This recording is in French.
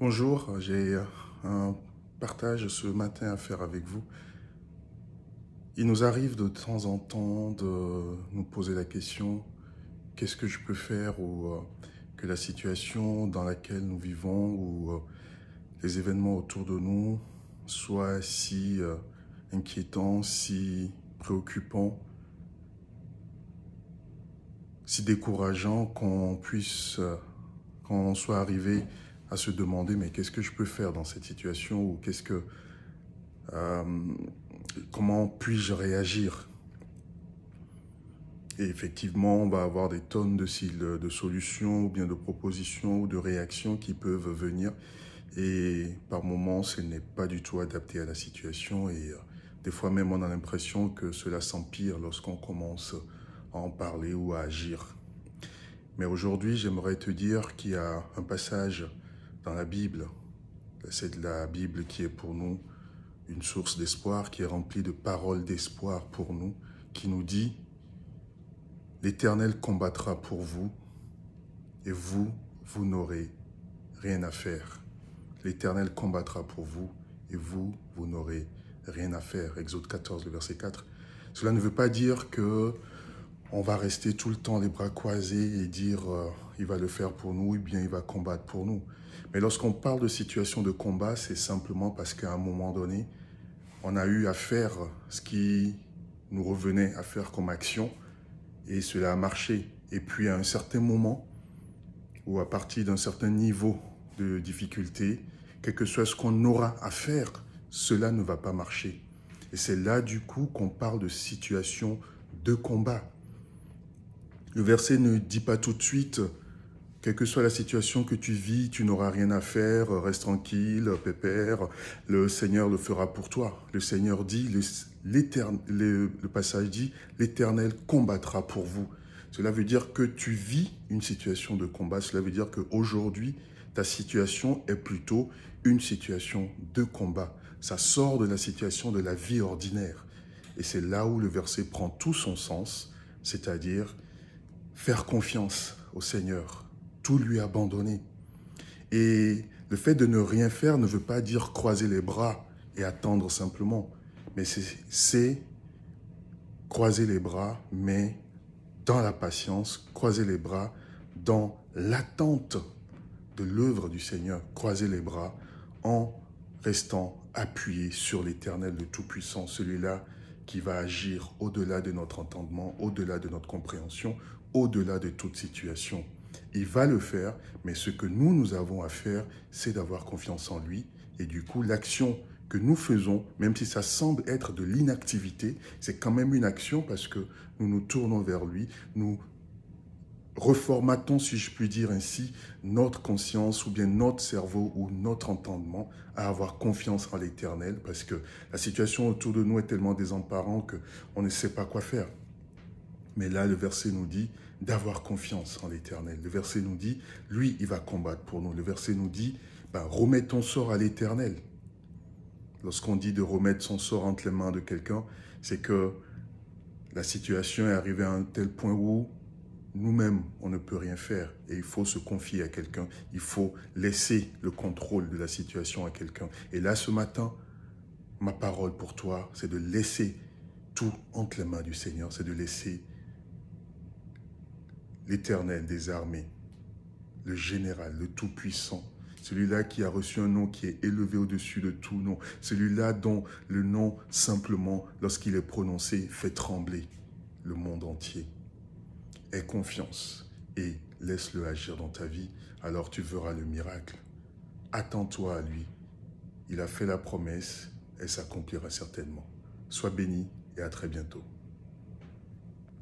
Bonjour, j'ai un partage ce matin à faire avec vous. Il nous arrive de temps en temps de nous poser la question qu'est-ce que je peux faire ou euh, que la situation dans laquelle nous vivons ou euh, les événements autour de nous soient si euh, inquiétants, si préoccupants, si décourageants qu'on puisse, qu'on soit arrivé à se demander mais qu'est-ce que je peux faire dans cette situation ou qu'est-ce que euh, comment puis-je réagir? Et effectivement, on va avoir des tonnes de, de solutions ou bien de propositions ou de réactions qui peuvent venir et par moments, ce n'est pas du tout adapté à la situation et euh, des fois même on a l'impression que cela s'empire lorsqu'on commence à en parler ou à agir. Mais aujourd'hui, j'aimerais te dire qu'il y a un passage dans la Bible. C'est la Bible qui est pour nous une source d'espoir, qui est remplie de paroles d'espoir pour nous, qui nous dit, l'Éternel combattra pour vous, et vous, vous n'aurez rien à faire. L'Éternel combattra pour vous, et vous, vous n'aurez rien à faire. Exode 14, le verset 4. Cela ne veut pas dire que on va rester tout le temps les bras croisés et dire euh, il va le faire pour nous, ou bien il va combattre pour nous. Mais lorsqu'on parle de situation de combat, c'est simplement parce qu'à un moment donné, on a eu à faire ce qui nous revenait à faire comme action et cela a marché. Et puis à un certain moment, ou à partir d'un certain niveau de difficulté, quel que soit ce qu'on aura à faire, cela ne va pas marcher. Et c'est là du coup qu'on parle de situation de combat. Le verset ne dit pas tout de suite quelle que soit la situation que tu vis, tu n'auras rien à faire, reste tranquille, pépère, le Seigneur le fera pour toi. Le Seigneur dit, le, le passage dit, l'Éternel combattra pour vous. Cela veut dire que tu vis une situation de combat, cela veut dire qu'aujourd'hui, ta situation est plutôt une situation de combat. Ça sort de la situation de la vie ordinaire. Et c'est là où le verset prend tout son sens, c'est-à-dire faire confiance au Seigneur, tout lui abandonner. Et le fait de ne rien faire ne veut pas dire croiser les bras et attendre simplement, mais c'est croiser les bras, mais dans la patience, croiser les bras dans l'attente de l'œuvre du Seigneur, croiser les bras en restant appuyé sur l'Éternel, le Tout-Puissant, celui-là qui va agir au-delà de notre entendement, au-delà de notre compréhension, au-delà de toute situation. Il va le faire, mais ce que nous, nous avons à faire, c'est d'avoir confiance en lui. Et du coup, l'action que nous faisons, même si ça semble être de l'inactivité, c'est quand même une action parce que nous nous tournons vers lui, nous reformatons, si je puis dire ainsi, notre conscience ou bien notre cerveau ou notre entendement à avoir confiance en l'éternel parce que la situation autour de nous est tellement désemparante qu'on ne sait pas quoi faire. Mais là, le verset nous dit d'avoir confiance en l'éternel. Le verset nous dit, lui, il va combattre pour nous. Le verset nous dit, ben, remets ton sort à l'éternel. Lorsqu'on dit de remettre son sort entre les mains de quelqu'un, c'est que la situation est arrivée à un tel point où nous-mêmes, on ne peut rien faire et il faut se confier à quelqu'un. Il faut laisser le contrôle de la situation à quelqu'un. Et là, ce matin, ma parole pour toi, c'est de laisser tout entre les mains du Seigneur, c'est de laisser l'Éternel des armées, le général, le Tout-Puissant, celui-là qui a reçu un nom qui est élevé au-dessus de tout nom, celui-là dont le nom simplement, lorsqu'il est prononcé, fait trembler le monde entier. Aie confiance et laisse-le agir dans ta vie, alors tu verras le miracle. Attends-toi à lui. Il a fait la promesse, elle s'accomplira certainement. Sois béni et à très bientôt.